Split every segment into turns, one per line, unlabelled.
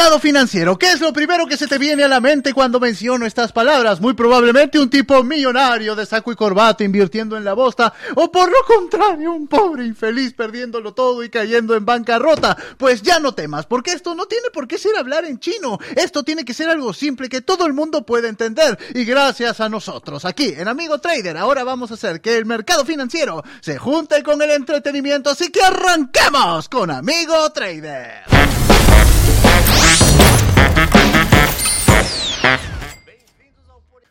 Mercado financiero, ¿qué es lo primero que se te viene a la mente cuando menciono estas palabras? Muy probablemente un tipo millonario de saco y corbata invirtiendo en la bosta, o por lo contrario, un pobre infeliz perdiéndolo todo y cayendo en bancarrota. Pues ya no temas, porque esto no tiene por qué ser hablar en chino. Esto tiene que ser algo simple que todo el mundo puede entender. Y gracias a nosotros, aquí en Amigo Trader, ahora vamos a hacer que el mercado financiero se junte con el entretenimiento. Así que arranquemos con Amigo Trader.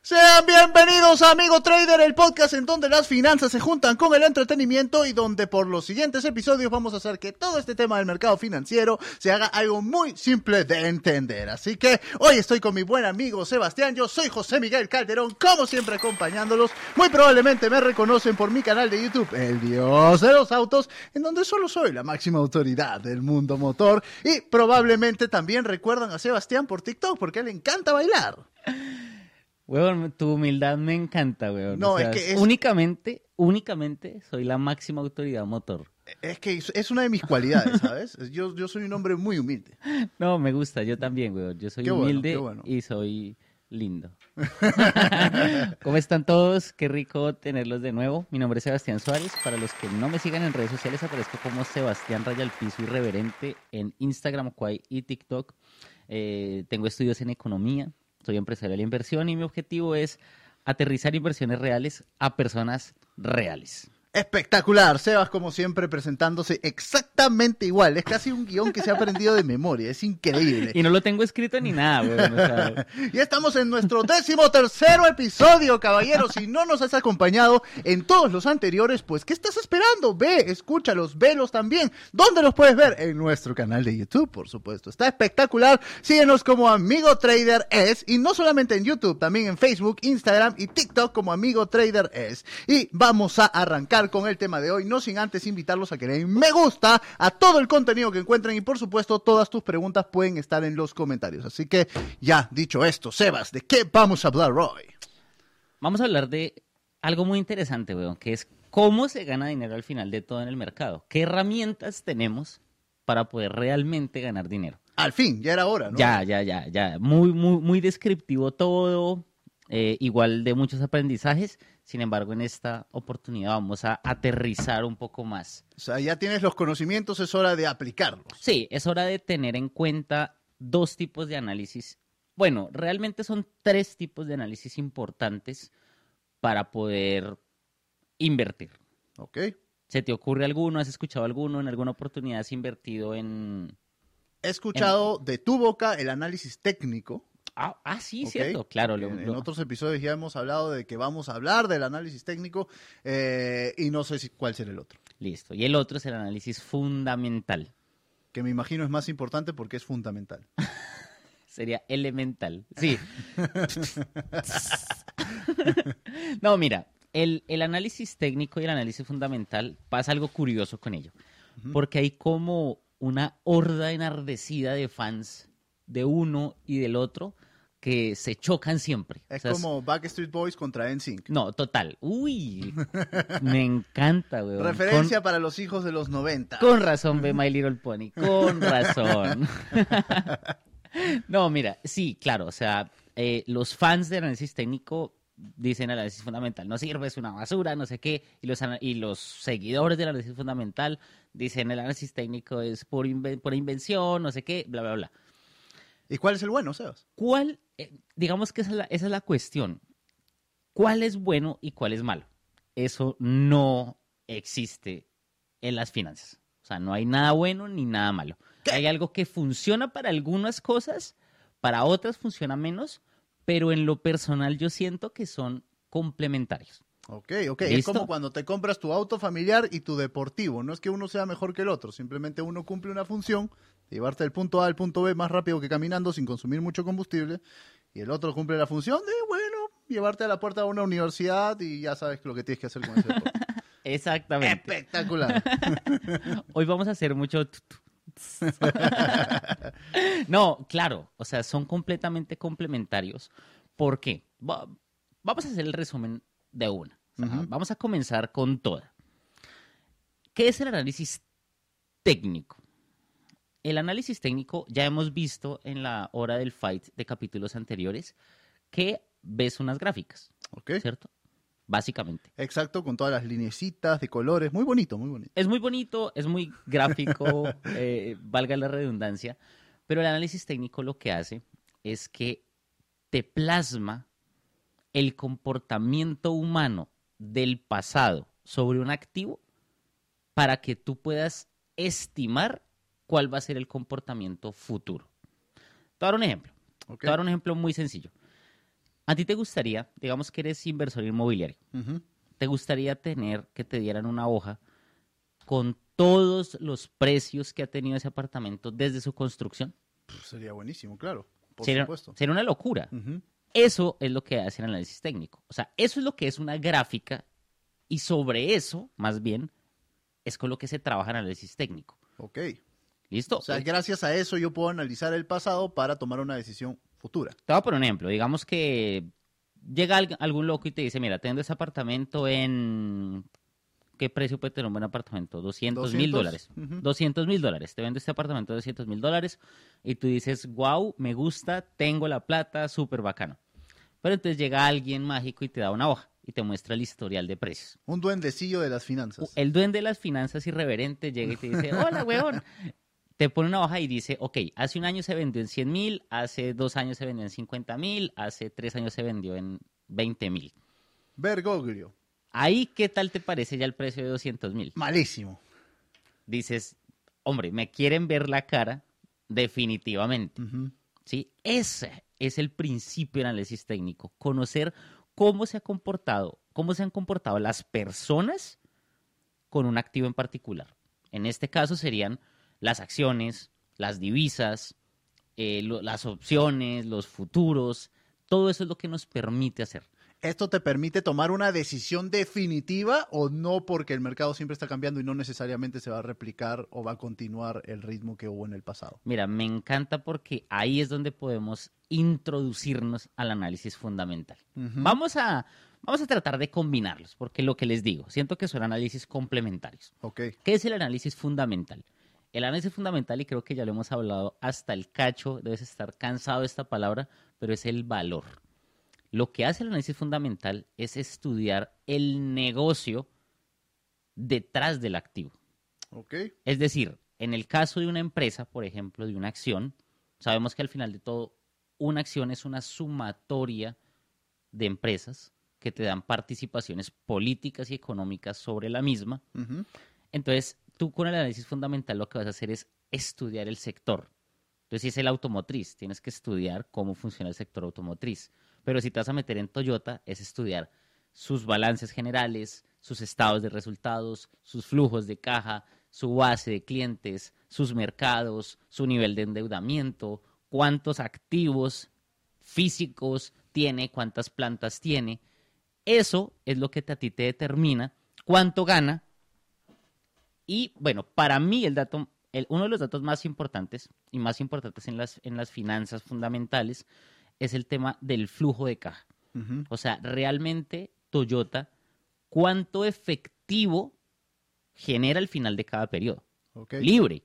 Sean bienvenidos Amigo Trader, el podcast en donde las finanzas se juntan con el entretenimiento y donde por los siguientes episodios vamos a hacer que todo este tema del mercado financiero se haga algo muy simple de entender. Así que hoy estoy con mi buen amigo Sebastián, yo soy José Miguel Calderón, como siempre acompañándolos. Muy probablemente me reconocen por mi canal de YouTube, El Dios de los Autos, en donde solo soy la máxima autoridad del mundo motor y probablemente también recuerdan a Sebastián por TikTok porque le encanta bailar.
Weón, tu humildad me encanta, weón.
No,
O sea,
es que es-
Únicamente, únicamente soy la máxima autoridad motor.
Es que es una de mis cualidades, ¿sabes? Yo, yo soy un hombre muy humilde.
No, me gusta, yo también, weón. Yo soy
Qué
humilde
bueno.
y soy lindo. ¿Cómo están todos? Qué rico tenerlos de nuevo. Mi nombre es Sebastián Suárez. Para los que no me sigan en redes sociales, aparezco como Sebastián Raya al Piso Irreverente en Instagram, Kwai y TikTok. Eh, tengo estudios en economía, soy empresario de la inversión y mi objetivo es aterrizar inversiones reales a personas reales.
Espectacular, Sebas como siempre presentándose exactamente igual. Es casi un guion que se ha aprendido de memoria, es increíble.
Y no lo tengo escrito ni nada, weón. o sea,
Y estamos en nuestro décimo tercero episodio, caballeros. Si no nos has acompañado en todos los anteriores, pues ¿qué estás esperando? Ve, escúchalos, velos también. ¿Dónde los puedes ver? En nuestro canal de YouTube, por supuesto. Está espectacular. Síguenos como Amigo Trader Es. Y no solamente en YouTube, también en Facebook, Instagram y TikTok como Amigo Trader Es. Y vamos a arrancar con el tema de hoy, no sin antes invitarlos a que le den me gusta a todo el contenido que encuentren y por supuesto todas tus preguntas pueden estar en los comentarios. Así que ya dicho esto, Sebas, ¿de qué vamos a hablar hoy?
Vamos a hablar de algo muy interesante, weón, que es cómo se gana dinero al final de todo en el mercado. ¿Qué herramientas tenemos para poder realmente ganar dinero?
Al fin, ya era hora, ¿no?
Ya, ya, ya, ya. Muy, muy, muy descriptivo todo, eh, igual de muchos aprendizajes. Sin embargo, en esta oportunidad vamos a aterrizar un poco más.
O sea, ya tienes los conocimientos, es hora de aplicarlos.
Sí, es hora de tener en cuenta dos tipos de análisis. Bueno, realmente son tres tipos de análisis importantes para poder invertir.
¿Ok?
¿Se te ocurre alguno? ¿Has escuchado alguno? ¿En alguna oportunidad has invertido en...?
He escuchado de tu boca el análisis técnico.
Ah, ah, sí, cierto, claro. lo-
En, otros episodios ya hemos hablado de que vamos a hablar del análisis técnico eh, y no sé si, cuál será el otro.
Listo. Y el otro es el análisis fundamental.
Que me imagino es más importante porque es fundamental.
Sería elemental. Sí. no, mira, el, el análisis técnico y el análisis fundamental pasa algo curioso con ello. Porque hay como una horda enardecida de fans de uno y del otro que se chocan siempre.
Es
O sea,
como Backstreet Boys contra NSYNC.
No, total. Uy, me encanta, weón.
Referencia para los hijos de los 90.
Con razón ve My Little Pony, con razón. no, mira, sí, claro, o sea, eh, los fans de análisis técnico dicen el análisis fundamental no sirve, es una basura, no sé qué, y los, y los seguidores del análisis fundamental dicen el análisis técnico es por, inven- por invención, no sé qué, bla, bla, bla.
¿Y cuál es el bueno, Sebas?
¿Cuál, eh, digamos que esa es, la, esa es la cuestión, cuál es bueno y cuál es malo? Eso no existe en las finanzas. O sea, no hay nada bueno ni nada malo. Hay algo que funciona para algunas cosas, para otras funciona menos, pero en lo personal yo siento que son complementarios.
Ok, ok. Es como cuando te compras tu auto familiar y tu deportivo. No es que uno sea mejor que el otro, simplemente uno cumple una función, llevarte del punto A al punto B más rápido que caminando sin consumir mucho combustible, y el otro cumple la función de, bueno, llevarte a la puerta de una universidad y ya sabes lo que tienes que hacer con ese deporte.
Exactamente.
Espectacular.
Hoy vamos a hacer mucho... no, claro, o sea, son completamente complementarios. ¿Por qué? Va- vamos a hacer el resumen de una. O sea,
Ujú.
Vamos a comenzar con toda. ¿Qué es el análisis técnico? El análisis técnico ya hemos visto en la hora del fight de capítulos anteriores que ves unas gráficas,
Ok.
¿cierto? Básicamente.
Exacto, con todas las linecitas de colores. Muy bonito, muy bonito.
Es muy bonito, es muy gráfico, eh, valga la redundancia, pero el análisis técnico lo que hace es que te plasma el comportamiento humano del pasado sobre un activo para que tú puedas estimar cuál va a ser el comportamiento futuro. Te voy a dar un ejemplo.
Ok.
Te voy a dar un ejemplo muy sencillo. A ti te gustaría, digamos que eres inversor inmobiliario. ¿te gustaría tener que te dieran una hoja con todos los precios que ha tenido ese apartamento desde su construcción?
Sería buenísimo, claro. Por
sería,
supuesto.
sería una locura. Eso es lo que hace el análisis técnico. O sea, eso es lo que es una gráfica y sobre eso, más bien, es con lo que se trabaja en análisis técnico.
Ok.
¿Listo?
O sea,
Eh,
gracias a eso yo puedo analizar el pasado para tomar una decisión futura.
Te voy a poner un ejemplo. Digamos que llega al- algún loco y te dice, mira, tengo ese apartamento en... ¿Qué precio puede tener un buen apartamento? 200 mil
200,
dólares.
ujú.
200 mil dólares. Te vendo este apartamento de 200 mil dólares y tú dices, wow, me gusta, tengo la plata, súper bacano. Pero entonces llega alguien mágico y te da una hoja y te muestra el historial de precios.
Un duendecillo de las finanzas.
El duende de las finanzas irreverente llega y te dice, hola, weón. Te pone una hoja y dice, ok, hace un año se vendió en 100 mil, hace dos años se vendió en 50 mil, hace tres años se vendió en 20 mil.
Bergoglio.
Ahí, ¿qué tal te parece ya el precio de 200 mil?
Malísimo.
Dices, hombre, me quieren ver la cara, definitivamente. ¿sí? Ese es el principio del análisis técnico, conocer cómo se ha comportado, cómo se han comportado las personas con un activo en particular. En este caso serían las acciones, las divisas, eh, lo- las opciones, los futuros, todo eso es lo que nos permite hacer.
¿Esto te permite tomar una decisión definitiva o no porque el mercado siempre está cambiando y no necesariamente se va a replicar o va a continuar el ritmo que hubo en el pasado?
Mira, me encanta porque ahí es donde podemos introducirnos al análisis fundamental. Vamos a, vamos a tratar de combinarlos, porque lo que les digo, siento que son análisis complementarios.
Ok.
¿Qué es el análisis fundamental? El análisis fundamental, y creo que ya lo hemos hablado hasta el cacho, debes estar cansado de esta palabra, pero es el valor. Lo que hace el análisis fundamental es estudiar el negocio detrás del activo.
Ok.
Es decir, en el caso de una empresa, por ejemplo, de una acción, sabemos que al final de todo, una acción es una sumatoria de empresas que te dan participaciones políticas y económicas sobre la misma. Entonces, tú con el análisis fundamental lo que vas a hacer es estudiar el sector. Entonces, si es el automotriz, tienes que estudiar cómo funciona el sector automotriz. Pero si te vas a meter en Toyota, es estudiar sus balances generales, sus estados de resultados, sus flujos de caja, su base de clientes, sus mercados, su nivel de endeudamiento, cuántos activos físicos tiene, cuántas plantas tiene. Eso es lo que a ti te determina cuánto gana y bueno, para mí el dato, el- uno de los datos más importantes y más importantes en las, en las finanzas fundamentales es el tema del flujo de caja. O sea, realmente Toyota, ¿cuánto efectivo genera al final de cada periodo? Libre.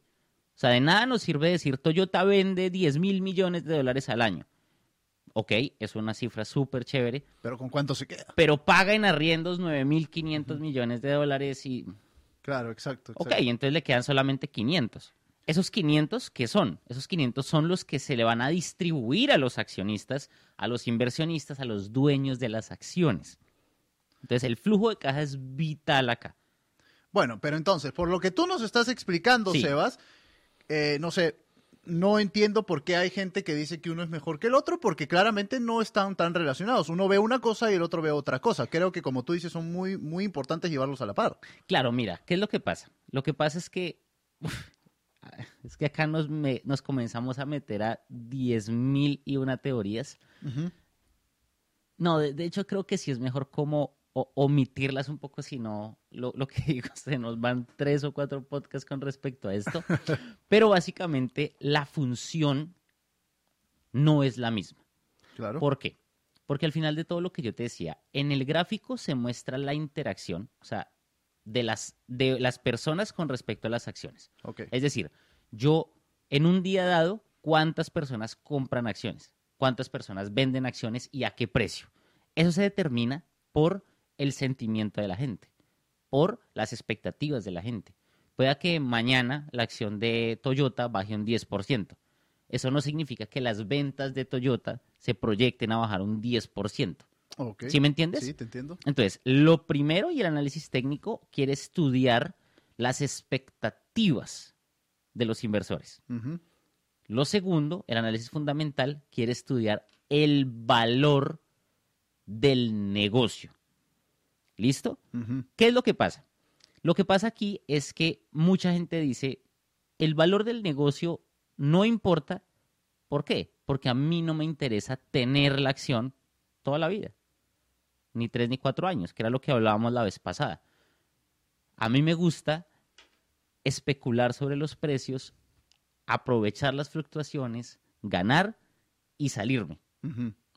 O sea, de nada nos sirve decir Toyota vende 10 mil millones de dólares al año. Ok, es una cifra súper chévere,
Pero ¿con cuánto se queda?
pero paga en arriendos 9.500 millones de dólares y
Claro, exacto.
Ok,
exacto.
entonces le quedan solamente 500. ¿Esos 500 qué son? Esos 500 son los que se le van a distribuir a los accionistas, a los inversionistas, a los dueños de las acciones. Entonces el flujo de caja es vital acá.
Bueno, pero entonces, por lo que tú nos estás explicando,
Sí.
Sebas, eh, no sé, no entiendo por qué hay gente que dice que uno es mejor que el otro, porque claramente no están tan relacionados. Uno ve una cosa y el otro ve otra cosa. Creo que, como tú dices, son muy, muy importantes llevarlos a la par.
Claro, mira, ¿qué es lo que pasa? Lo que pasa es que es que acá nos, me- nos comenzamos a meter a 10.000 y una teorías. No, de, de hecho creo que sí es mejor como o- omitirlas un poco, si no, lo, lo que digo, se nos van tres o cuatro podcasts con respecto a esto. Pero básicamente la función no es la misma.
Claro.
¿Por qué? Porque al final de todo lo que yo te decía, en el gráfico se muestra la interacción, o sea, de las, de las personas con respecto a las acciones. Es decir, yo en un día dado cuántas personas compran acciones, cuántas personas venden acciones y a qué precio. Eso se determina por el sentimiento de la gente, por las expectativas de la gente. Pueda que mañana la acción de Toyota baje un 10%. Eso no significa que las ventas de Toyota se proyecten a bajar un 10%.
Ok.
¿Sí me entiendes?
Sí, te entiendo.
Entonces, lo primero y el análisis técnico quiere estudiar las expectativas de los inversores. Lo segundo, el análisis fundamental quiere estudiar el valor del negocio. ¿Listo? ¿Qué es lo que pasa? Lo que pasa aquí es que mucha gente dice, el valor del negocio no importa. ¿Por qué? Porque a mí no me interesa tener la acción toda la vida. Ni tres ni cuatro años, que era lo que hablábamos la vez pasada. A mí me gusta especular sobre los precios, aprovechar las fluctuaciones, ganar y salirme.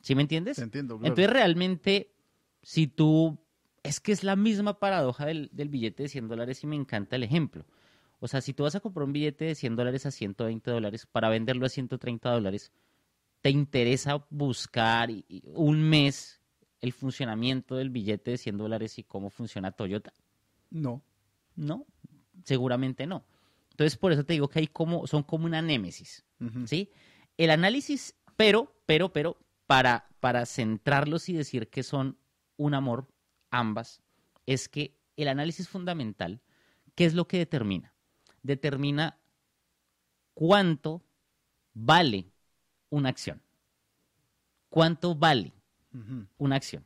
¿Sí me entiendes?
Te entiendo, claro.
Entonces realmente, si tú, es que es la misma paradoja del, del billete de 100 dólares y me encanta el ejemplo. O sea, si tú vas a comprar un billete de 100 dólares a 120 dólares para venderlo a 130 dólares, ¿te interesa buscar un mes el funcionamiento del billete de 100 dólares y cómo funciona Toyota?
No.
No, seguramente no. Entonces, por eso te digo que hay como, son como una némesis. ¿sí? El análisis, pero, pero, pero, para, para centrarlos y decir que son un amor, ambas, es que el análisis fundamental, ¿qué es lo que determina? Determina cuánto vale una acción. ¿Cuánto vale una acción?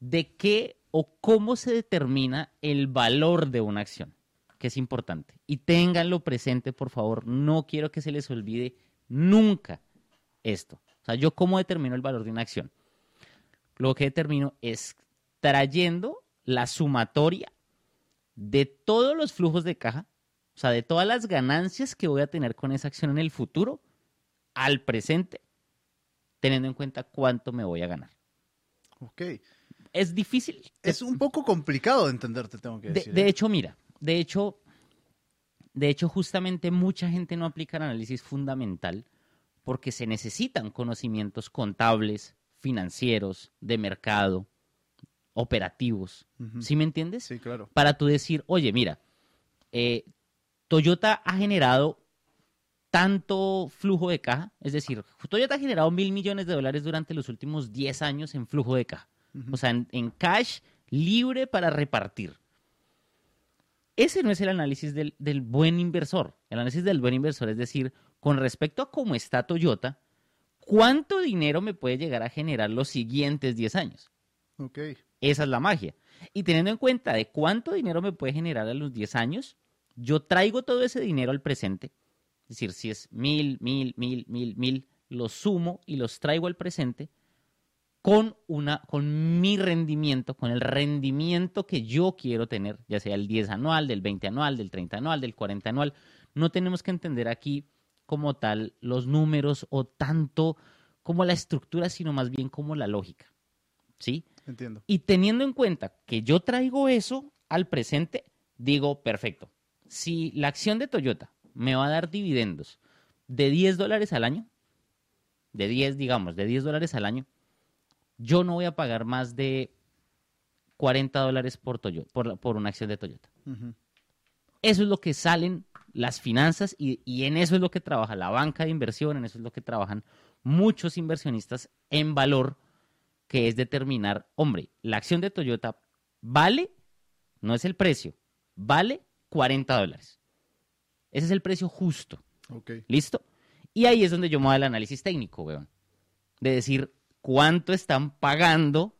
¿De qué o cómo se determina el valor de una acción? Que es importante. Y ténganlo presente, por favor. No quiero que se les olvide nunca esto. O sea, yo cómo determino el valor de una acción. Lo que determino es trayendo la sumatoria de todos los flujos de caja, o sea, de todas las ganancias que voy a tener con esa acción en el futuro, al presente, teniendo en cuenta cuánto me voy a ganar.
Ok.
Es difícil.
Es un poco complicado de entender, te tengo que
De,
decir.
de
¿eh?
hecho, mira, de hecho, de hecho, justamente mucha gente no aplica el análisis fundamental porque se necesitan conocimientos contables, financieros, de mercado, operativos. ¿Sí me entiendes?
Sí, claro.
Para tú decir, oye, mira, eh, Toyota ha generado tanto flujo de caja, es decir, Toyota ha generado mil millones de dólares durante los últimos 10 años en flujo de caja. O sea, en, en cash libre para repartir. Ese no es el análisis del, del buen inversor. El análisis del buen inversor es decir, con respecto a cómo está Toyota, ¿cuánto dinero me puede llegar a generar los siguientes 10 años?
Ok.
Esa es la magia. Y teniendo en cuenta de cuánto dinero me puede generar a los 10 años, yo traigo todo ese dinero al presente. Es decir, si es mil, mil, mil, mil, mil, los sumo y los traigo al presente con, una, con mi rendimiento, con el rendimiento que yo quiero tener, ya sea el 10 anual, del 20 anual, del 30 anual, del 40 anual. No tenemos que entender aquí como tal los números o tanto como la estructura, sino más bien como la lógica. ¿Sí?
Entiendo.
Y teniendo en cuenta que yo traigo eso al presente, digo, perfecto. Si la acción de Toyota me va a dar dividendos de 10 dólares al año, de 10, digamos, de 10 dólares al año, yo no voy a pagar más de 40 dólares por, Toyota, por, por una acción de Toyota. Eso es lo que salen las finanzas y, y en eso es lo que trabaja la banca de inversión, en eso es lo que trabajan muchos inversionistas en valor, que es determinar, hombre, la acción de Toyota vale, no es el precio, vale 40 dólares. Ese es el precio justo. ¿Listo? Y ahí es donde yo me voy al análisis técnico, weón. De decir cuánto están pagando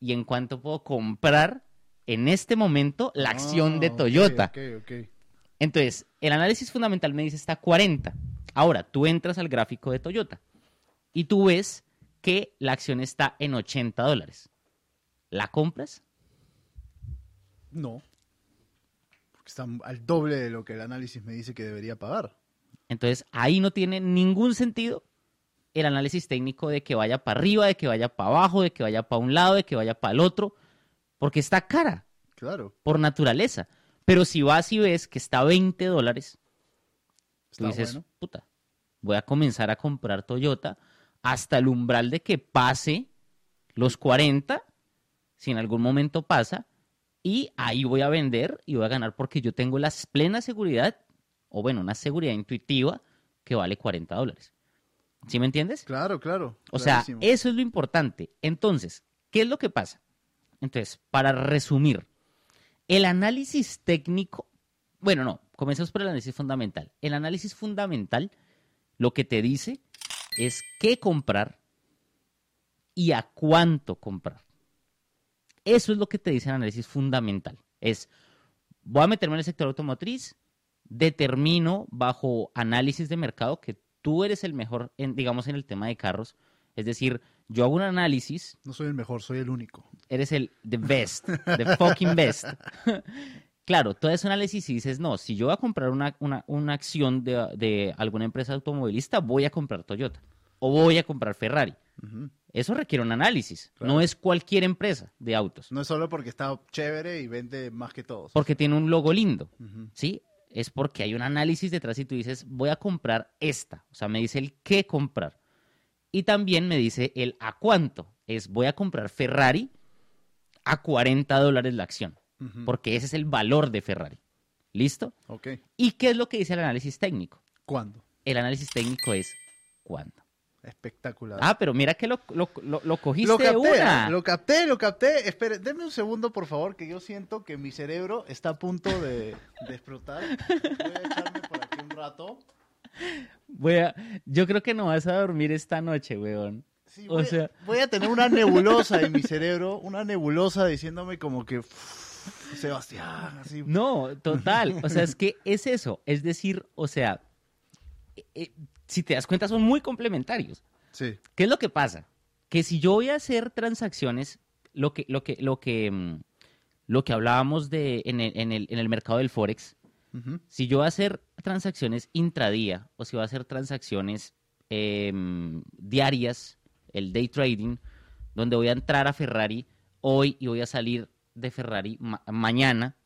y en cuánto puedo comprar en este momento la acción de
Ah,
Toyota. Entonces, el análisis fundamental me dice está 40. Ahora, tú entras al gráfico de Toyota y tú ves que la acción está en 80 dólares. ¿La compras?
No. Porque está al doble de lo que el análisis me dice que debería pagar.
Entonces, ahí no tiene ningún sentido el análisis técnico de que vaya para arriba, de que vaya para abajo, de que vaya para un lado, de que vaya para el otro, porque está cara
Claro.
por naturaleza. Pero si vas y ves que está 20 dólares, tú dices,
bueno.
puta, voy a comenzar a comprar Toyota hasta el umbral de que pase los 40, si en algún momento pasa, y ahí voy a vender y voy a ganar porque yo tengo la plena seguridad, o bueno, una seguridad intuitiva que vale 40 dólares. ¿Sí me entiendes?
Claro, claro.
O sea, eso es lo importante. Entonces, ¿qué es lo que pasa? Entonces, para resumir, el análisis técnico, bueno, no, comencemos por el análisis fundamental. El análisis fundamental lo que te dice es qué comprar y a cuánto comprar. Eso es lo que te dice el análisis fundamental. Es, voy a meterme en el sector automotriz, determino bajo análisis de mercado que tú eres el mejor, en, digamos, en el tema de carros. Es decir, yo hago un análisis,
No soy el mejor, soy el único.
eres el the best, the fucking best. claro, tú haces un análisis y dices, no, si yo voy a comprar una, una, una acción de, de alguna empresa automovilista, voy a comprar Toyota o voy a comprar Ferrari. Eso requiere un análisis.
Claro.
No es cualquier empresa de autos.
No es solo porque está chévere y vende más que todos.
Porque tiene un logo lindo. ¿Sí? Es porque hay un análisis detrás y tú dices, voy a comprar esta. O sea, me dice el qué comprar. Y también me dice el a cuánto. Es voy a comprar Ferrari a 40 dólares la acción. Porque ese es el valor de Ferrari. ¿Listo?
Ok.
¿Y qué es lo que dice el análisis técnico?
¿Cuándo?
El análisis técnico es cuándo.
Espectacular.
Ah, pero mira que lo, lo, lo- lo cogiste
lo capté,
una.
lo capté, lo capté. Espere, deme un segundo, por favor, que yo siento que mi cerebro está a punto de, de explotar. Voy a echarme por aquí un rato.
Voy a- yo creo que no vas a dormir esta noche, weón.
Sí,
O
voy,
sea-
voy a tener una nebulosa en mi cerebro, una nebulosa diciéndome como que "Uf, Sebastián, así.
No, total. O sea, es que es eso. Es decir, o sea, eh, eh, si te das cuenta, son muy complementarios.
Sí.
¿Qué es lo que pasa? Que si yo voy a hacer transacciones, lo que, lo que, lo que, mm, lo que hablábamos de en el, en el, en el mercado del Forex, si yo voy a hacer transacciones intradía o si voy a hacer transacciones em, diarias, el day trading, donde voy a entrar a Ferrari hoy y voy a salir de Ferrari ma- mañana.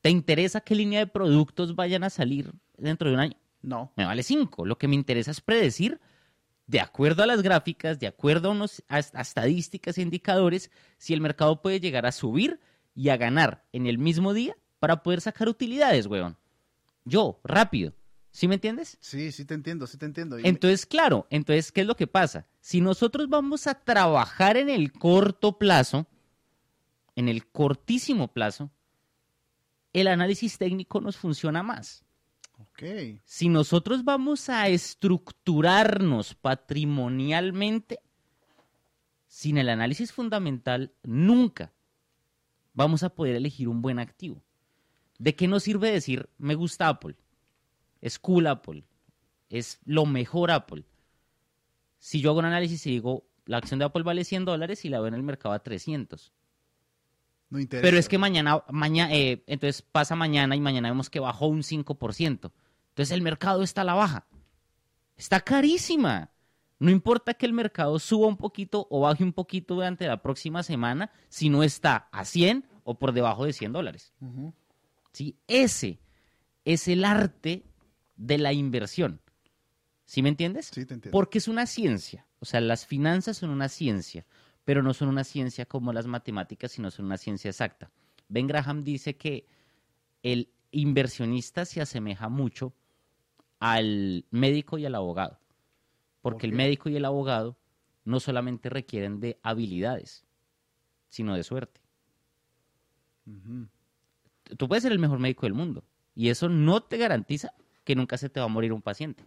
¿te interesa qué línea de productos vayan a salir dentro de un año?
No.
Me vale cinco. Lo que me interesa es predecir, de acuerdo a las gráficas, de acuerdo a, unos, a, a estadísticas e indicadores, si el mercado puede llegar a subir y a ganar en el mismo día para poder sacar utilidades, weón. Yo, rápido. ¿Sí me entiendes?
Sí, sí te entiendo, sí te entiendo. Y-
Entonces, claro, entonces, ¿qué es lo que pasa? Si nosotros vamos a trabajar en el corto plazo, en el cortísimo plazo, el análisis técnico nos funciona más. Si nosotros vamos a estructurarnos patrimonialmente, sin el análisis fundamental, nunca vamos a poder elegir un buen activo. ¿De qué nos sirve decir, me gusta Apple? Es cool Apple. Es lo mejor Apple. Si yo hago un análisis y digo, la acción de Apple vale 100 dólares y la veo en el mercado a 300.
No interesa.
Pero es que mañana, mañana entonces pasa mañana y mañana vemos que bajó un 5%. Entonces el mercado está a la baja. Está carísima. No importa que el mercado suba un poquito o baje un poquito durante la próxima semana, si no está a 100 o por debajo de 100 dólares. ¿Sí? Ese es el arte de la inversión. ¿Sí me entiendes?
Sí, te entiendo.
Porque es una ciencia. O sea, las finanzas son una ciencia, pero no son una ciencia como las matemáticas, sino son una ciencia exacta. Ben Graham dice que el inversionista se asemeja mucho al médico y al abogado. Porque el médico y el abogado no solamente requieren de habilidades, sino de suerte. Tú puedes ser el mejor médico del mundo y eso no te garantiza que nunca se te va a morir un paciente.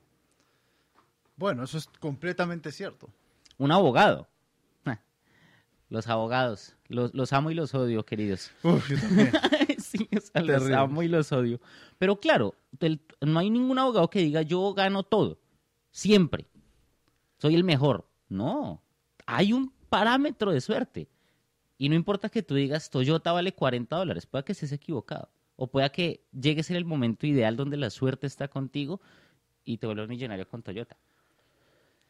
Bueno, eso es completamente cierto.
Un abogado. Los abogados. Los, los amo y los odio, queridos.
Uf, yo también.
sí, o sea, los amo y los odio. Pero claro, el- no hay ningún abogado que diga yo gano todo. Siempre. Soy el mejor. No. Hay un parámetro de suerte. Y no importa que tú digas Toyota vale 40 dólares. Pueda que estés equivocado. O pueda que llegues en el momento ideal donde la suerte está contigo y te vuelvas millonario con Toyota.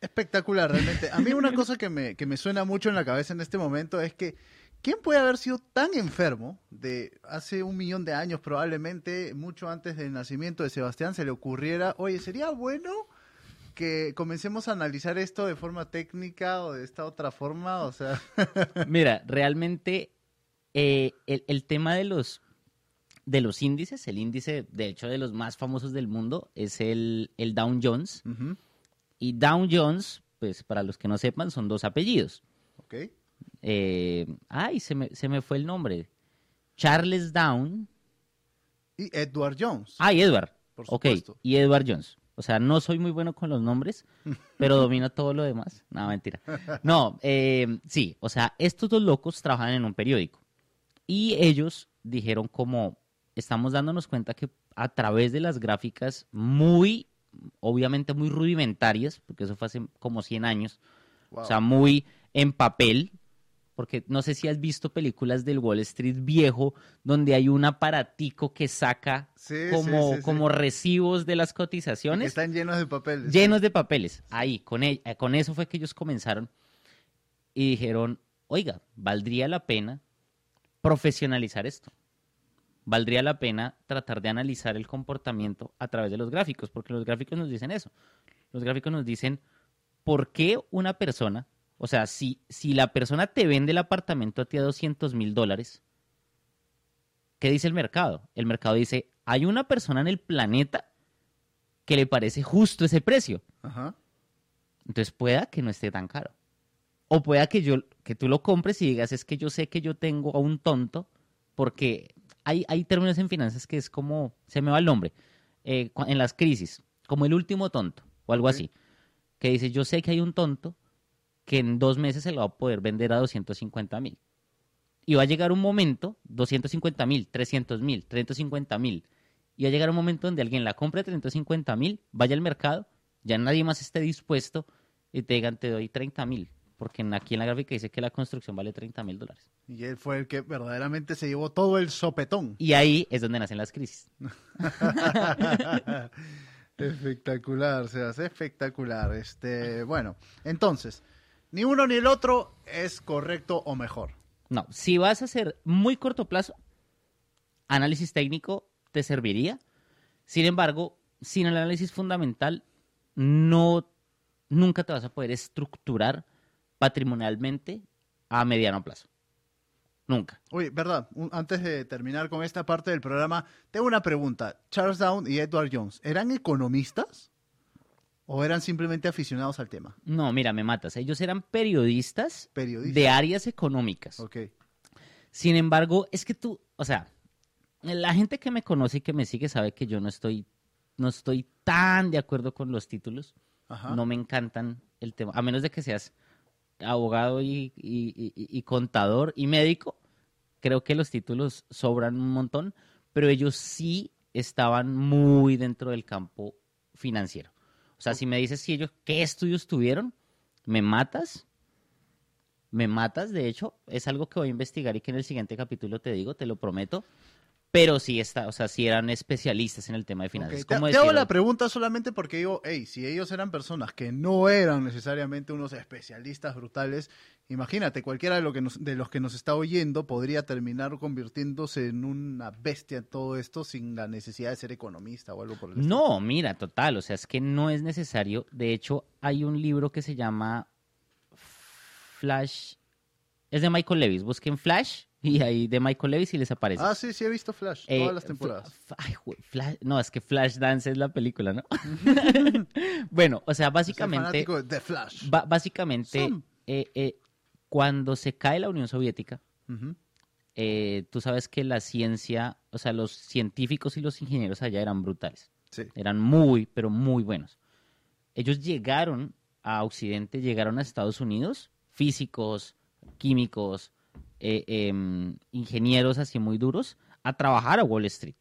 Espectacular, realmente. A mí una cosa que me, que me suena mucho en la cabeza en este momento es que ¿quién puede haber sido tan enfermo de hace un millón de años, probablemente mucho antes del nacimiento de Sebastián, se le ocurriera, oye, sería bueno que comencemos a analizar esto de forma técnica o de esta otra forma? O sea,
Mira, realmente eh, el, el tema de los, de los índices, el índice, de hecho, de los más famosos del mundo, es el, el Dow Jones. Y Dow Jones, pues para los que no sepan, son dos apellidos.
ok.
Eh, ay, se me, se me fue el nombre. Charles Down.
Y Edward Jones.
Ay, Edward.
Por
Ok,
supuesto.
y Edward Jones. O sea, no soy muy bueno con los nombres, pero domino todo lo demás. No, mentira. No, eh, sí, o sea, estos dos locos trabajan en un periódico. Y ellos dijeron como, estamos dándonos cuenta que a través de las gráficas muy, obviamente muy rudimentarias, porque eso fue hace como 100 años,
Wow.
o sea, muy en papel, porque no sé si has visto películas del Wall Street viejo, donde hay un aparatico que saca
Sí,
como,
sí, sí, sí.
como recibos de las cotizaciones
Están llenos de papeles.
llenos de papeles. Ahí, con, e- eh, con eso fue que ellos comenzaron y dijeron, oiga, valdría la pena profesionalizar esto. Valdría la pena tratar de analizar el comportamiento a través de los gráficos, porque los gráficos nos dicen eso. Los gráficos nos dicen por qué una persona, o sea, si, si la persona te vende el apartamento a ti a 200 mil dólares, ¿qué dice el mercado? El mercado dice, hay una persona en el planeta que le parece justo ese precio.
Ajá.
Entonces pueda que no esté tan caro. O pueda que yo que tú lo compres y digas, es que yo sé que yo tengo a un tonto, porque hay, hay términos en finanzas que es como, se me va el nombre, eh, en las crisis, como el último tonto, o algo así, que dice, yo sé que hay un tonto que en dos meses se lo va a poder vender a 250 mil. Y va a llegar un momento, 250 mil, 300 mil, 350 mil, y va a llegar un momento donde alguien la compre a 350 mil, vaya al mercado, ya nadie más esté dispuesto y te digan, te doy 30 mil, porque aquí en la gráfica dice que la construcción vale 30 mil dólares.
Y él fue el que verdaderamente se llevó todo el sopetón.
Y ahí es donde nacen las crisis.
espectacular, se hace espectacular. Este, bueno, entonces, ni uno ni el otro es correcto o mejor.
No, si vas a hacer muy corto plazo, análisis técnico te serviría. Sin embargo, sin el análisis fundamental, no, nunca te vas a poder estructurar patrimonialmente a mediano plazo. Nunca.
Oye, verdad, un- antes de terminar con esta parte del programa, tengo una pregunta. Charles Down y Edward Jones, ¿eran economistas o eran simplemente aficionados al tema?
No, mira, me matas. Ellos eran periodistas
Periodistas.
de áreas económicas.
Ok.
Sin embargo, es que tú, o sea, la gente que me conoce y que me sigue sabe que yo no estoy, no estoy tan de acuerdo con los títulos.
Ajá.
No me encantan el tema, a menos de que seas abogado y, y- y- y contador y médico. Creo que los títulos sobran un montón, pero ellos sí estaban muy dentro del campo financiero. O sea, si me dices si ellos qué estudios tuvieron, me matas. Me matas, de hecho, es algo que voy a investigar y que en el siguiente capítulo te digo, te lo prometo. Pero sí está, o sea, sí eran especialistas en el tema de finanzas.
Te,
Como
te hago la pregunta solamente porque digo, hey, si ellos eran personas que no eran necesariamente unos especialistas brutales, imagínate, cualquiera de, lo que nos- de los que nos está oyendo podría terminar convirtiéndose en una bestia en todo esto sin la necesidad de ser economista o algo por el estilo.
No, mira, total, o sea, es que no es necesario. De hecho, hay un libro que se llama Flash, es de Michael Levis. Busquen Flash y ahí de Michael Levis y les aparece.
Ah, sí, sí he visto Flash,
Eh,
todas las temporadas.
Ay, Flash- no, es que Flash Dance es la película, ¿no? bueno, o sea, básicamente,
de Flash.
básicamente, eh, eh, cuando se cae la Unión Soviética, tú sabes que la ciencia, o sea, los científicos y los ingenieros allá eran brutales.
Sí.
Eran muy, pero muy buenos. Ellos llegaron a Occidente, llegaron a Estados Unidos, físicos, químicos, eh, em, ingenieros así muy duros, a trabajar a Wall Street.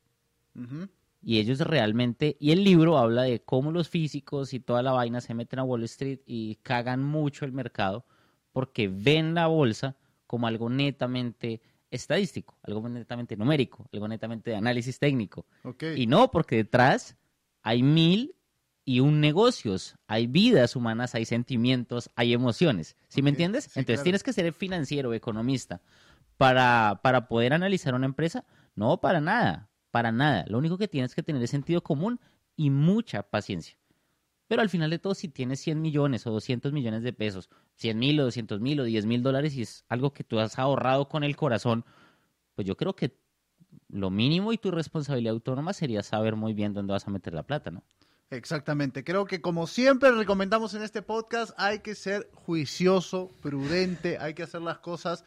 Y ellos realmente, y el libro habla de cómo los físicos y toda la vaina se meten a Wall Street y cagan mucho el mercado porque ven la bolsa como algo netamente estadístico, algo netamente numérico, algo netamente de análisis técnico. Y no, porque detrás hay mil y un negocios, hay vidas humanas, hay sentimientos, hay emociones. ¿Sí me entiendes?
sí,
Entonces
claro.
tienes que ser financiero, economista, para, para poder analizar una empresa. No, para nada, para nada. Lo único que tienes que tener es sentido común y mucha paciencia. Pero al final de todo, si tienes 100 millones o 200 millones de pesos, 100 mil o 200 mil o 10 mil dólares y es algo que tú has ahorrado con el corazón, pues yo creo que lo mínimo y tu responsabilidad autónoma sería saber muy bien dónde vas a meter la plata, ¿no?
Exactamente. Creo que como siempre recomendamos en este podcast, hay que ser juicioso, prudente, hay que hacer las cosas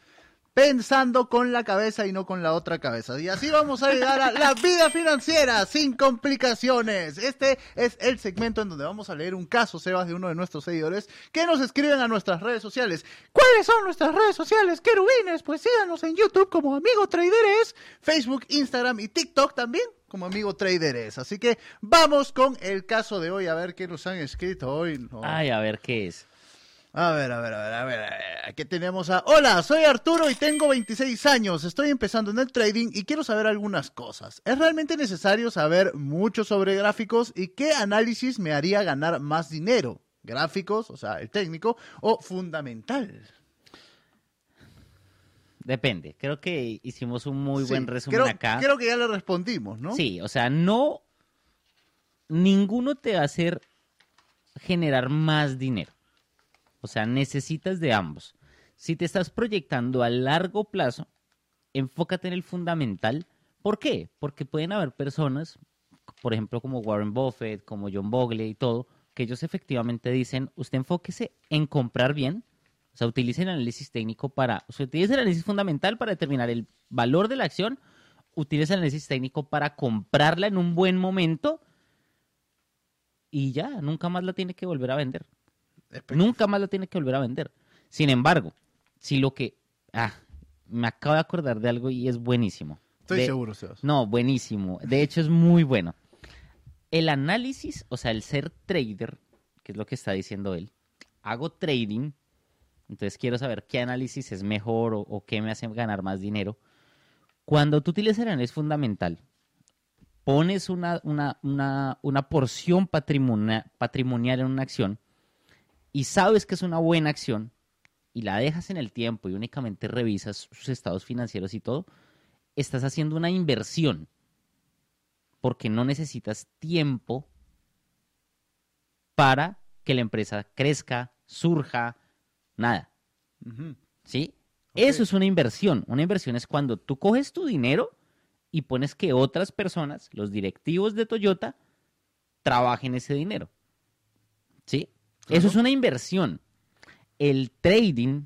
pensando con la cabeza y no con la otra cabeza. Y así vamos a llegar a la vida financiera sin complicaciones. Este es el segmento en donde vamos a leer un caso, Sebas, de uno de nuestros seguidores que nos escriben a nuestras redes sociales. ¿Cuáles son nuestras redes sociales, querubines? Pues síganos en YouTube como Amigo Traderes, Facebook, Instagram y TikTok también como Amigo Traderes. Así que vamos con el caso de hoy, a ver qué nos han escrito hoy. No.
Ay, a ver qué es.
A ver, a ver, a ver, a ver, a ver. Aquí tenemos a... Hola, soy Arturo y tengo 26 años. Estoy empezando en el trading y quiero saber algunas cosas. ¿Es realmente necesario saber mucho sobre gráficos y qué análisis me haría ganar más dinero? ¿Gráficos, o sea, el técnico, o fundamental?
Depende. Creo que hicimos un muy buen resumen
creo,
acá.
Creo que ya le respondimos, ¿no?
Sí, o sea, no. Ninguno te va a hacer generar más dinero. O sea, necesitas de ambos. Si te estás proyectando a largo plazo, enfócate en el fundamental. ¿Por qué? Porque pueden haber personas, por ejemplo, como Warren Buffett, como John Bogle y todo, que ellos efectivamente dicen, usted enfóquese en comprar bien, o sea, utilice el análisis técnico para, o sea, utilice el análisis fundamental para determinar el valor de la acción, utilice el análisis técnico para comprarla en un buen momento y ya, nunca más la tiene que volver a vender. Nunca más la tiene que volver a vender. Sin embargo, si lo que... Ah, me acabo de acordar de algo y es buenísimo.
Estoy
De-
seguro, Sebas.
No, buenísimo. De hecho, es muy bueno. El análisis, o sea, el ser trader, que es lo que está diciendo él, hago trading, entonces quiero saber qué análisis es mejor o, qué me hace ganar más dinero. Cuando tú utilizas el análisis fundamental, pones una, una, una, porción patrimonia- patrimonial en una acción y sabes que es una buena acción y la dejas en el tiempo y únicamente revisas sus estados financieros y todo, estás haciendo una inversión porque no necesitas tiempo para que la empresa crezca, surja, nada. ¿Sí? Eso es una inversión. Una inversión es cuando tú coges tu dinero y pones que otras personas, los directivos de Toyota, trabajen ese dinero. ¿Sí?
Claro.
Eso es una inversión. El trading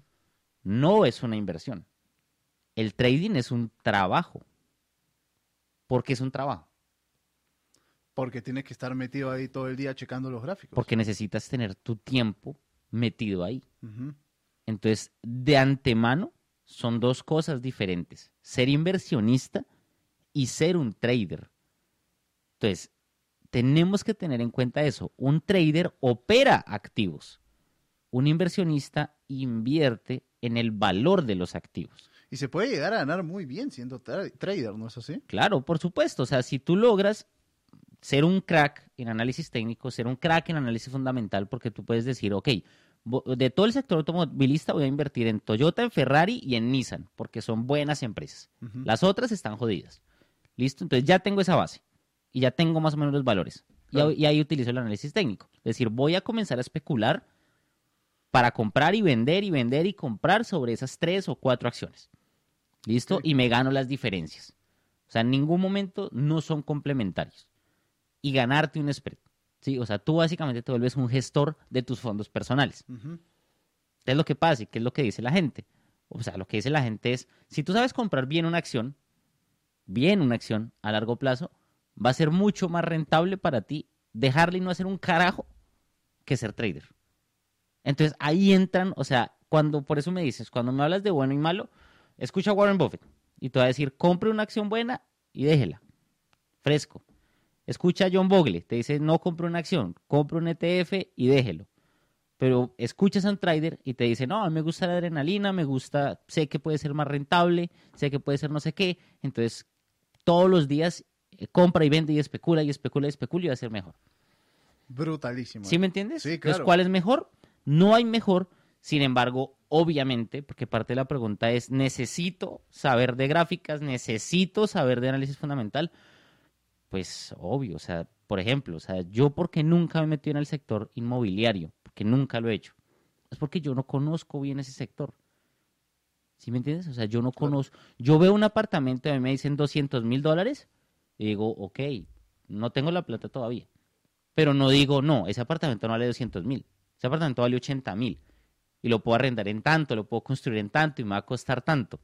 no es una inversión. El trading es un trabajo. porque es un trabajo?
Porque tienes que estar metido ahí todo el día checando los gráficos.
Porque necesitas tener tu tiempo metido ahí. Entonces, de antemano, son dos cosas diferentes. Ser inversionista y ser un trader. Entonces, tenemos que tener en cuenta eso. Un trader opera activos. Un inversionista invierte en el valor de los activos.
Y se puede llegar a ganar muy bien siendo tra- trader, ¿no es así?
Claro, por supuesto. O sea, si tú logras ser un crack en análisis técnico, ser un crack en análisis fundamental, porque tú puedes decir, ok, de todo el sector automovilista voy a invertir en Toyota, en Ferrari y en Nissan, porque son buenas empresas. Las otras están jodidas. ¿Listo? Entonces ya tengo esa base y ya tengo más o menos los valores. Y
Claro.
ahí- Y, ahí utilizo el análisis técnico. Es decir, voy a comenzar a especular para comprar y vender y vender y comprar sobre esas tres o cuatro acciones. ¿Listo? Y me gano las diferencias. O sea, en ningún momento no son complementarios. Y ganarte un spread. ¿Sí? O sea, tú básicamente te vuelves un gestor de tus fondos personales. ¿Qué es lo que pasa? y ¿Qué es lo que dice la gente? O sea, lo que dice la gente es, si tú sabes comprar bien una acción, bien una acción a largo plazo, va a ser mucho más rentable para ti dejarle y no hacer un carajo que ser trader. Entonces ahí entran, o sea, cuando, por eso me dices, cuando me hablas de bueno y malo, escucha a Warren Buffett y te va a decir, compre una acción buena y déjela, fresco. Escucha a John Bogle, te dice, no compre una acción, compre un ETF y déjelo pero escuchas a un trader y te dice, no, a mí me gusta la adrenalina, me gusta, sé que puede ser más rentable, sé que puede ser no sé qué, entonces todos los días eh, compra y vende y especula y especula y especula y va a ser mejor.
Brutalísimo.
¿Sí me entiendes?
Sí,
Entonces,
claro.
¿cuál es mejor? No hay mejor, sin embargo, obviamente, porque parte de la pregunta es, necesito saber de gráficas, necesito saber de análisis fundamental, pues obvio, o sea, Por ejemplo, o sea, yo porque nunca me he metido en el sector inmobiliario, porque nunca lo he hecho, es porque yo no conozco bien ese sector. ¿Sí me entiendes? O sea, yo no conozco. Yo veo un apartamento y a mí me dicen 200 mil dólares y digo, ok, no tengo la plata todavía. Pero no digo, no, ese apartamento no vale 200 mil. Ese apartamento vale 80 mil. Y lo puedo arrendar en tanto, lo puedo construir en tanto y me va a costar tanto.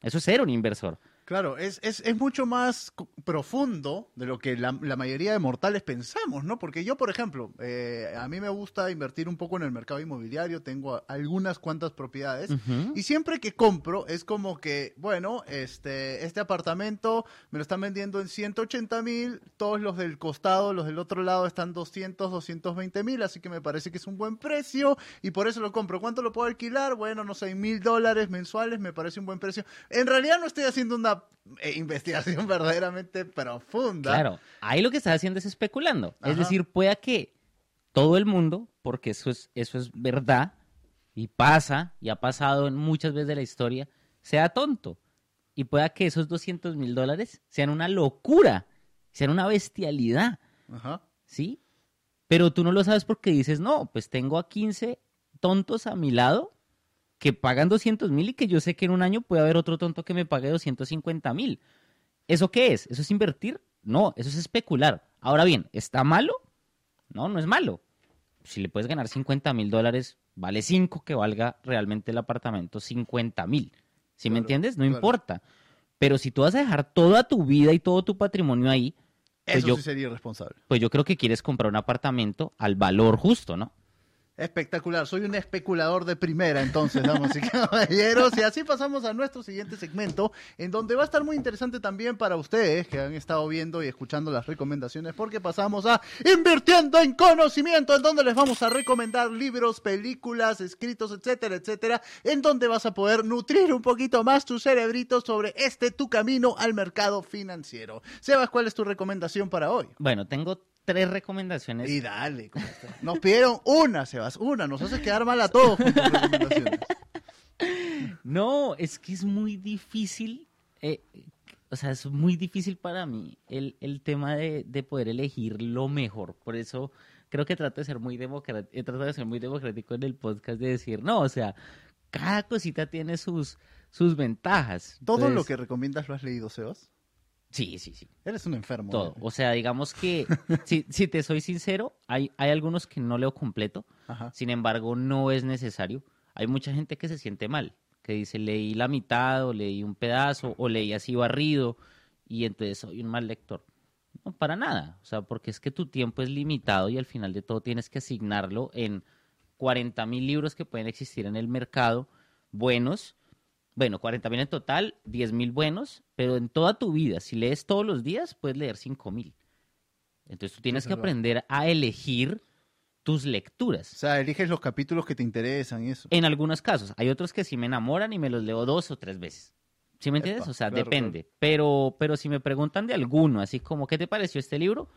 Eso es ser un inversor.
Claro, es, es, es mucho más profundo de lo que la, la mayoría de mortales pensamos, ¿no? Porque yo, por ejemplo, eh, a mí me gusta invertir un poco en el mercado inmobiliario, tengo a- algunas cuantas propiedades y siempre que compro es como que, bueno, este, este apartamento me lo están vendiendo en 180 mil, todos los del costado, los del otro lado están 200, 220 mil, así que me parece que es un buen precio y por eso lo compro. ¿Cuánto lo puedo alquilar? Bueno, no sé, mil dólares mensuales, me parece un buen precio. En realidad no estoy haciendo una eh, investigación verdaderamente profunda.
Claro, ahí lo que estás haciendo es especulando.
Ajá.
Es decir, pueda que todo el mundo, porque eso es, eso es verdad, y pasa, y ha pasado en muchas veces de la historia, sea tonto. Y pueda que esos 200 mil dólares sean una locura, sean una bestialidad,
Ajá.
¿sí? Pero tú no lo sabes porque dices, no, pues tengo a 15 tontos a mi lado que pagan 200 mil y que yo sé que en un año puede haber otro tonto que me pague 250 mil. ¿Eso qué es? ¿Eso es invertir? No, eso es especular. Ahora bien, ¿está malo? No, no es malo. Si le puedes ganar 50 mil dólares, vale 5 que valga realmente el apartamento 50 mil. ¿Sí me entiendes? No
claro.
importa. Pero si tú vas a dejar toda tu vida y todo tu patrimonio ahí, pues
Eso
yo,
sí sería irresponsable.
pues yo creo que quieres comprar un apartamento al valor justo, ¿no?
Espectacular, soy un especulador de primera entonces, damas y caballeros. Y así pasamos a nuestro siguiente segmento, en donde va a estar muy interesante también para ustedes que han estado viendo y escuchando las recomendaciones, porque pasamos a Invirtiendo en Conocimiento, en donde les vamos a recomendar libros, películas, escritos, etcétera, etcétera, en donde vas a poder nutrir un poquito más tu cerebrito sobre este tu camino al mercado financiero. Sebas, ¿cuál es tu recomendación para hoy?
Bueno, tengo tres recomendaciones.
Y dale, nos pidieron una, Sebas, una, nos haces quedar mal a todos con tus recomendaciones.
No, es que es muy difícil, eh, o sea, es muy difícil para mí el, el tema de, de poder elegir lo mejor. Por eso creo que trato de ser muy democrático, he tratado de ser muy democrático en el podcast de decir, no, o sea, cada cosita tiene sus, sus ventajas.
¿Todo lo que recomiendas lo has leído, Sebas?
Sí, sí, sí.
Eres un enfermo.
Todo.
¿eh?
O sea, digamos que, si, si te soy sincero, hay, hay algunos que no leo completo.
Ajá.
Sin embargo, no es necesario. Hay mucha gente que se siente mal, que dice leí la mitad o leí un pedazo o leí así barrido y entonces soy un mal lector. No, para nada. O sea, porque es que tu tiempo es limitado y al final de todo tienes que asignarlo en 40 mil libros que pueden existir en el mercado, buenos. Bueno, 40 mil en total, 10 mil buenos, pero en toda tu vida, si lees todos los días, puedes leer 5 mil. Entonces tú tienes que aprender a elegir tus lecturas.
O sea, eliges los capítulos que te interesan y eso.
En algunos casos. Hay otros que sí me enamoran y me los leo dos o tres veces. ¿Sí me entiendes?
Epa,
o sea,
claro,
depende. Pero, pero si me preguntan de alguno, así como, ¿qué te pareció este libro?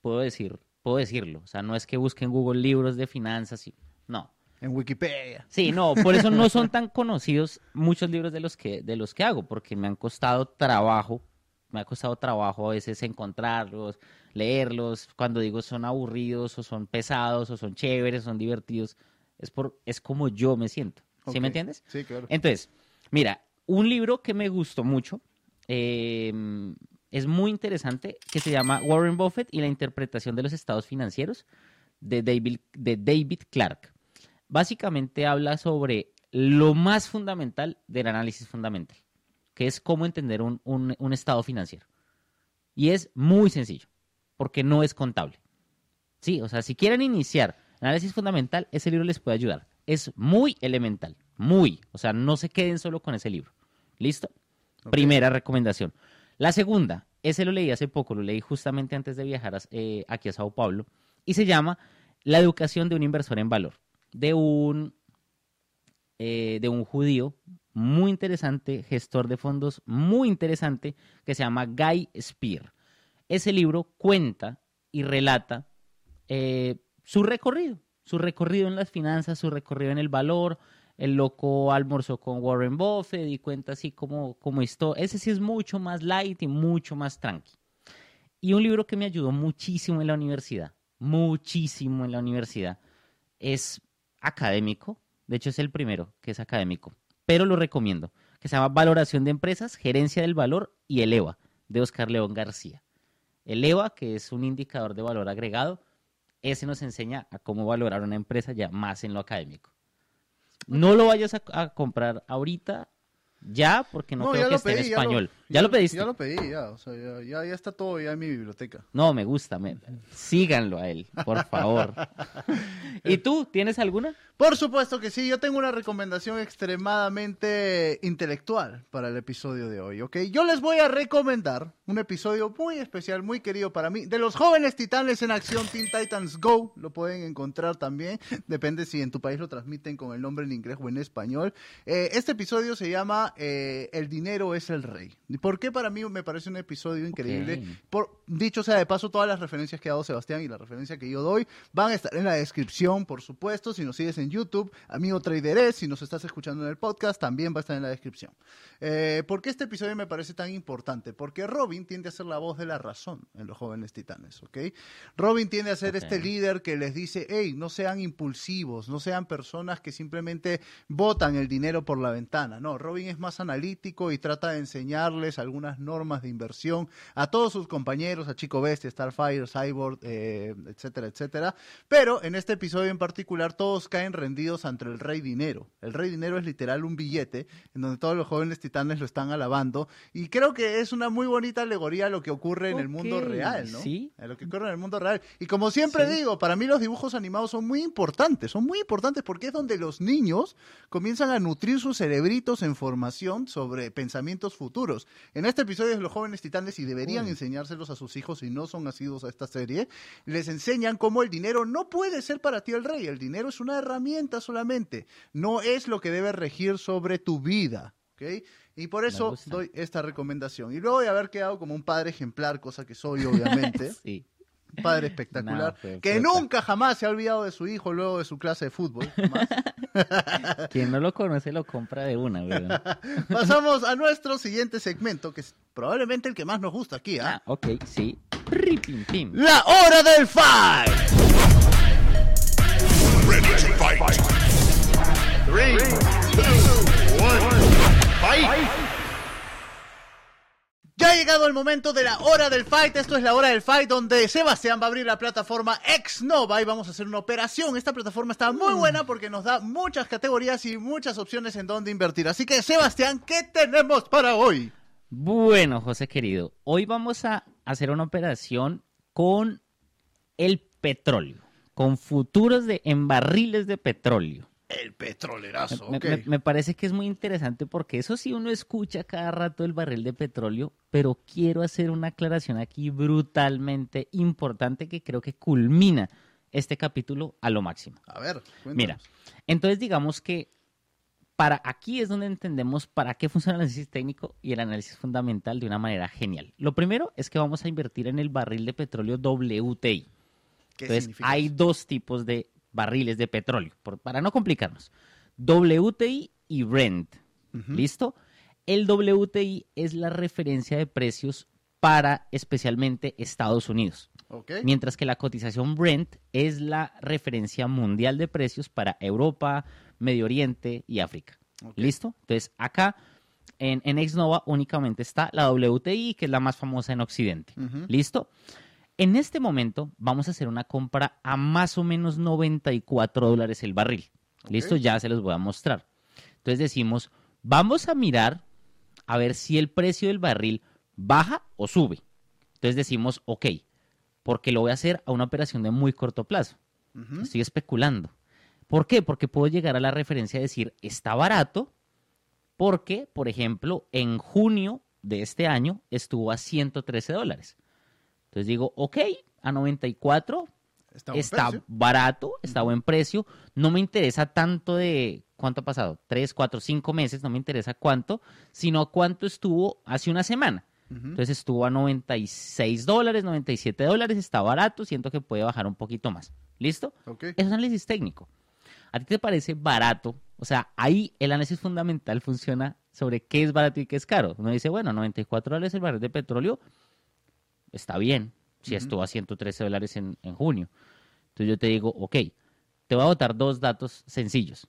Puedo decir, puedo decirlo. O sea, no es que busquen en Google libros de finanzas y... No.
En Wikipedia.
Sí, no, por eso no son tan conocidos muchos libros de los que, de los que hago, porque me han costado trabajo, me ha costado trabajo a veces encontrarlos, leerlos, cuando digo son aburridos o son pesados o son chéveres, son divertidos, es por, es como yo me siento. ¿Sí
Ok.
me entiendes?
Sí, claro.
Entonces, mira, un libro que me gustó mucho, eh, es muy interesante, que se llama Warren Buffett y la interpretación de los estados financieros, de David, de David Clark. Básicamente habla sobre lo más fundamental del análisis fundamental, que es cómo entender un, un- un estado financiero. Y es muy sencillo, porque no es contable. Sí, o sea, si quieren iniciar análisis fundamental, ese libro les puede ayudar. Es muy elemental, muy. O sea, no se queden solo con ese libro. ¿Listo? Primera recomendación. La segunda, ese lo leí hace poco, lo leí justamente antes de viajar a- eh, aquí a Sao Paulo, y se llama La educación de un inversor en valor, de un, eh, de un judío muy interesante, gestor de fondos muy interesante, que se llama Guy Spear. Ese libro cuenta y relata eh, su recorrido, su recorrido en las finanzas, su recorrido en el valor. El loco almorzó con Warren Buffett y cuenta así como, como esto. Ese sí es mucho más light y mucho más tranqui. Y un libro que me ayudó muchísimo en la universidad, muchísimo en la universidad, es académico. De hecho, es el primero que es académico, pero lo recomiendo, que se llama Valoración de Empresas, Gerencia del Valor y el EVA, de Oscar León García. El EVA, que es un indicador de valor agregado, ese nos enseña a cómo valorar una empresa ya más en lo académico. No lo vayas a, a comprar ahorita, ya, porque no, creo que esté en español. ¿Ya, lo pediste?
Ya lo pedí, ya. O sea, ya, ya, está todo ya en mi biblioteca.
No, me gusta. Me... Síganlo a él, por favor. ¿Y tú, tienes alguna?
Por supuesto que sí. Yo tengo una recomendación extremadamente intelectual para el episodio de hoy, ¿ok? Yo les voy a recomendar un episodio muy especial, muy querido para mí, de los jóvenes titanes en acción Teen Titans Go. Lo pueden encontrar también. Depende si en tu país lo transmiten con el nombre en inglés o en español. Eh, este episodio se llama eh, El dinero es el rey. ¿Por qué para mí me parece un episodio increíble? Por, dicho sea de paso, todas las referencias que ha dado Sebastián y la referencia que yo doy van a estar en la descripción, por supuesto. Si nos sigues en YouTube, amigo Trader si nos estás escuchando en el podcast, también va a estar en la descripción. Eh, ¿Por qué este episodio me parece tan importante? Porque Robin tiende a ser la voz de la razón en los jóvenes titanes, ¿ok? Robin tiende a ser este líder que les dice, hey, no sean impulsivos, no sean personas que simplemente botan el dinero por la ventana. No, Robin es más analítico y trata de algunas normas de inversión a todos sus compañeros, a Chico Bestia, Starfire, Cyborg, eh, etcétera, etcétera. Pero en este episodio en particular todos caen rendidos ante el Rey Dinero. El Rey Dinero es literal un billete en donde todos los jóvenes titanes lo están alabando y creo que es una muy bonita alegoría a lo que ocurre en el mundo real, ¿no?
Sí.
A lo que ocurre en el mundo real. Y como siempre digo, para mí los dibujos animados son muy importantes, son muy importantes porque es donde los niños comienzan a nutrir sus cerebritos en formación sobre pensamientos futuros. En este episodio de Los Jóvenes Titanes, y deberían enseñárselos a sus hijos si no son nacidos a esta serie, les enseñan cómo el dinero no puede ser para ti el rey. El dinero es una herramienta solamente, no es lo que debe regir sobre tu vida. Y por eso doy esta recomendación. Y luego de haber quedado como un padre ejemplar, cosa que soy obviamente, sí padre espectacular, que nunca jamás se ha olvidado de su hijo luego de su clase de fútbol.
Quien no lo conoce lo compra de una,
Pasamos a nuestro siguiente segmento, que es probablemente el que más nos gusta aquí, ¿ah?
ah ok, sí.
La hora del fight. Ready to fight. Three, two, one, fight. Ya ha llegado el momento de la hora del fight. Esto es la hora del fight donde Sebastián va a abrir la plataforma Exnova y vamos a hacer una operación. Esta plataforma está muy buena porque nos da muchas categorías y muchas opciones en donde invertir. Así que, Sebastián, ¿qué tenemos para hoy?
Bueno, José querido, hoy vamos a hacer una operación con el petróleo, con futuros de, en barriles de petróleo.
El petrolerazo.
Me, parece que es muy interesante porque eso sí uno escucha cada rato el barril de petróleo, pero quiero hacer una aclaración aquí brutalmente importante que creo que culmina este capítulo a lo máximo.
A ver,
Mira, entonces digamos que para aquí es donde entendemos para qué funciona el análisis técnico y el análisis fundamental de una manera genial. Lo primero es que vamos a invertir en el barril de petróleo WTI. Entonces, hay dos tipos de barriles de petróleo, para no complicarnos. WTI y Brent. ¿Listo? El WTI es la referencia de precios para especialmente Estados Unidos. Mientras que la cotización Brent es la referencia mundial de precios para Europa, Medio Oriente y África. ¿Listo? Entonces, acá en, en Exnova únicamente está la WTI, que es la más famosa en Occidente. ¿Listo? En este momento vamos a hacer una compra a más o menos 94 dólares el barril. Listo, ya se los voy a mostrar. Entonces decimos, vamos a mirar a ver si el precio del barril baja o sube. Entonces decimos, ok, porque lo voy a hacer a una operación de muy corto plazo. Estoy especulando. ¿Por qué? Porque puedo llegar a la referencia de decir, está barato, porque, por ejemplo, en junio de este año estuvo a 113 dólares. Entonces digo, ok, a 94 está, barato, está buen precio. No me interesa tanto de cuánto ha pasado, tres, cuatro, cinco meses, no me interesa cuánto, sino cuánto estuvo hace una semana. Entonces estuvo a 96 dólares, 97 dólares, está barato, siento que puede bajar un poquito más. ¿Listo? Es un análisis técnico. ¿A ti te parece barato? O sea, ahí el análisis fundamental funciona sobre qué es barato y qué es caro. Uno dice, bueno, 94 dólares el barril de petróleo está bien, si estuvo a 113 dólares en, en junio. Entonces yo te digo, ok, te voy a botar dos datos sencillos.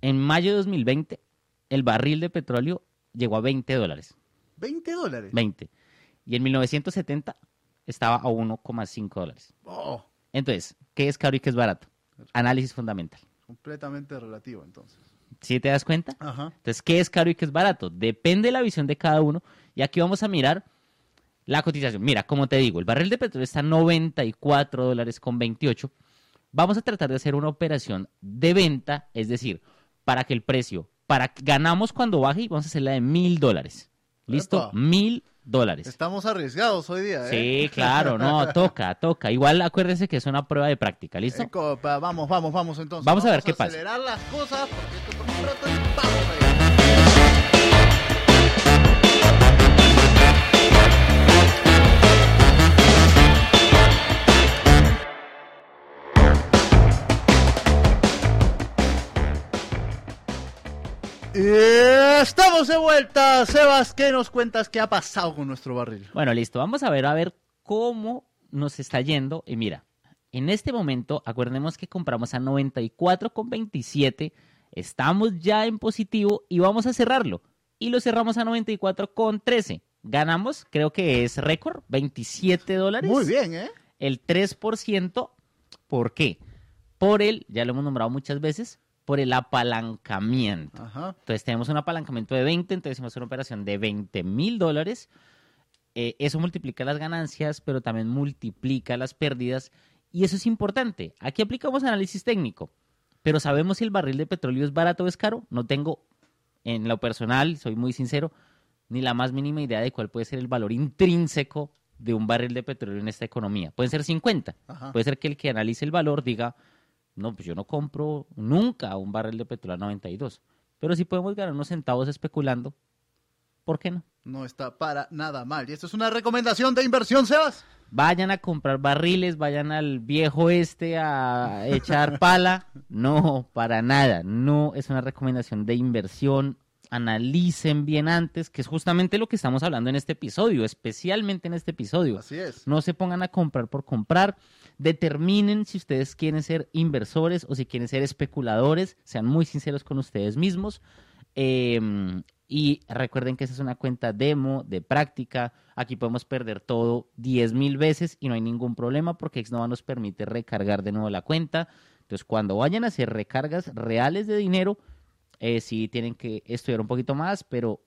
En mayo de 2020, el barril de petróleo llegó a 20 dólares.
20 dólares.
20. Y en 1970 estaba a 1,5 dólares.
Oh,
Entonces, ¿qué es caro y qué es barato? Análisis fundamental.
completamente relativo entonces.
¿Sí te das cuenta?
Ajá.
Entonces, ¿qué es caro y qué es barato? Depende de la visión de cada uno. Y aquí vamos a mirar la cotización. Mira, como te digo, el barril de petróleo está a 94 dólares con 28. Vamos a tratar de hacer una operación de venta, es decir, para que el precio, para que ganamos cuando baje y vamos a hacerla de mil dólares. ¿Listo? Mil dólares.
Estamos arriesgados hoy día, ¿eh?
Sí, claro, no, toca, toca. Igual acuérdense que es una prueba de práctica, ¿listo?
Eh, vamos, vamos, vamos entonces.
Vamos a ver qué pasa.
acelerar las cosas porque esto por un rato es- Estamos de vuelta, Sebas, ¿qué nos cuentas? ¿Qué ha pasado con nuestro barril?
Bueno, listo. Vamos a ver a ver cómo nos está yendo. Y mira, en este momento, acuérdense que compramos a 94,27. Estamos ya en positivo y vamos a cerrarlo. Y lo cerramos a 94,13. Ganamos, creo que es récord, 27 dólares.
Muy bien, ¿eh?
El 3%. ¿Por qué? Por el, ya lo hemos nombrado muchas veces, por el apalancamiento.
Ajá.
Entonces tenemos un apalancamiento de 20, entonces hicimos una operación de 20 mil dólares. Eh, eso multiplica las ganancias, pero también multiplica las pérdidas. Y eso es importante. Aquí aplicamos análisis técnico, pero sabemos si el barril de petróleo es barato o es caro. No tengo, en lo personal, soy muy sincero, ni la más mínima idea de cuál puede ser el valor intrínseco de un barril de petróleo en esta economía. Pueden ser 50.
Ajá.
Puede ser que el que analice el valor diga, no, pues yo no compro nunca un barril de petróleo a 92. Pero si podemos ganar unos centavos especulando, ¿por qué no?
No está para nada mal. Y esto es una recomendación de inversión, Sebas.
Vayan a comprar barriles, vayan al viejo este a echar pala. No, para nada. No es una recomendación de inversión. Analicen bien antes, que es justamente lo que estamos hablando en este episodio, especialmente en este episodio.
Así es.
No se pongan a comprar por comprar. Determinen si ustedes quieren ser inversores o si quieren ser especuladores. Sean muy sinceros con ustedes mismos. Eh, y recuerden que esa es una cuenta demo de práctica. Aquí podemos perder todo 10 mil veces y no hay ningún problema porque Xnova nos permite recargar de nuevo la cuenta. Entonces, cuando vayan a hacer recargas reales de dinero, eh, sí tienen que estudiar un poquito más, pero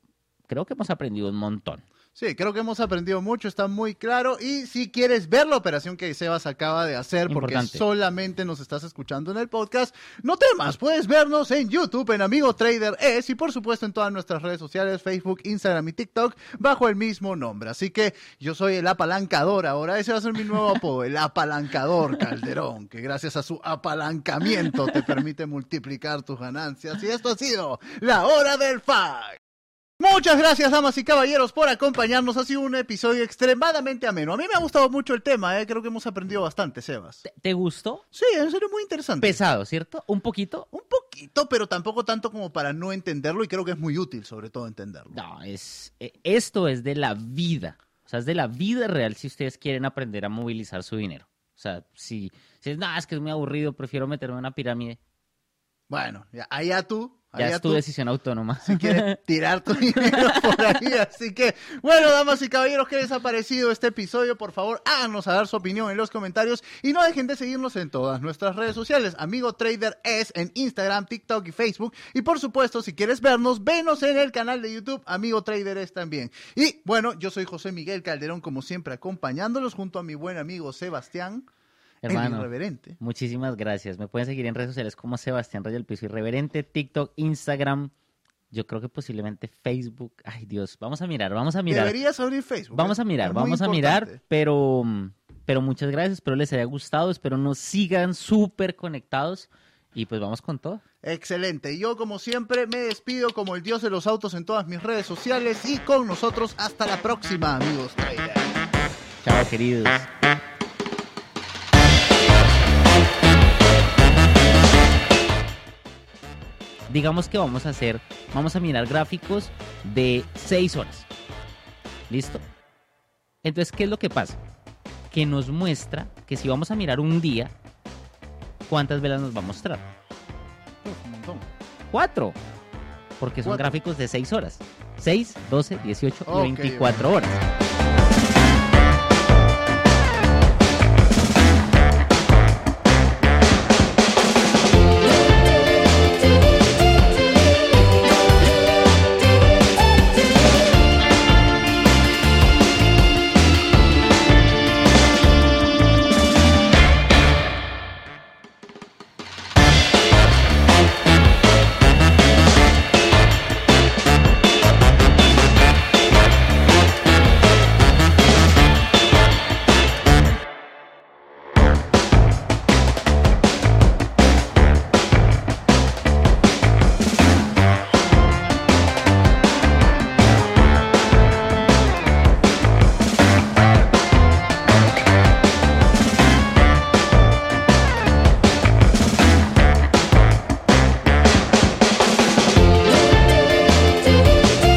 creo que hemos aprendido un montón.
Sí, creo que hemos aprendido mucho, está muy claro. Y si quieres ver la operación que Sebas acaba de hacer, porque
Importante.
solamente nos estás escuchando en el podcast, no temas, puedes vernos en YouTube, en Amigo Trader Es y por supuesto en todas nuestras redes sociales, Facebook, Instagram y TikTok, bajo el mismo nombre. Así que yo soy el apalancador ahora, ese va a ser mi nuevo apodo, el apalancador Calderón, que gracias a su apalancamiento te permite multiplicar tus ganancias. Y esto ha sido la hora del FAC. Muchas gracias, damas y caballeros, por acompañarnos. Ha sido un episodio extremadamente ameno. A mí me ha gustado mucho el tema, ¿eh? creo que hemos aprendido bastante, Sebas.
¿Te, te gustó?
Sí, en serio, muy interesante.
Pesado, ¿cierto? Un poquito.
Un poquito, pero tampoco tanto como para no entenderlo y creo que es muy útil, sobre todo, entenderlo.
No, es, eh, esto es de la vida. O sea, es de la vida real si ustedes quieren aprender a movilizar su dinero. O sea, si, si es, no, es que es muy aburrido, prefiero meterme en una pirámide.
Bueno, ya, allá tú,
Ya es tu decisión autónoma.
si quieres tirar tu dinero por ahí. Así que, bueno, damas y caballeros, ¿qué les ha parecido este episodio? Por favor, háganos saber su opinión en los comentarios y no dejen de seguirnos en todas nuestras redes sociales. Amigo Trader es en Instagram, TikTok y Facebook. Y por supuesto, si quieres vernos, venos en el canal de YouTube, Amigo Trader es también. Y bueno, yo soy José Miguel Calderón, como siempre, acompañándolos junto a mi buen amigo Sebastián, el
Hermano,
irreverente.
muchísimas gracias. Me pueden seguir en redes sociales como Sebastián Raya el Piso Irreverente, TikTok, Instagram. Yo creo que posiblemente Facebook. Ay, Dios. Vamos a mirar, vamos a mirar.
Deberías abrir Facebook.
Vamos
¿eh?
a mirar, vamos a mirar, pero, pero muchas gracias, espero les haya gustado, espero nos sigan súper conectados y pues vamos con todo.
Excelente. Yo, como siempre, me despido como el dios de los autos en todas mis redes sociales y con nosotros hasta la próxima, amigos.
Chao, queridos. Digamos que vamos a hacer, vamos a mirar gráficos de 6 horas. ¿Listo? Entonces, ¿qué es lo que pasa? Que nos muestra que si vamos a mirar un día, ¿cuántas velas nos va a mostrar?
Uf, un montón.
Cuatro. Porque son
Cuatro.
gráficos de seis horas. 6, 12, 18 y
Ok,
24 horas.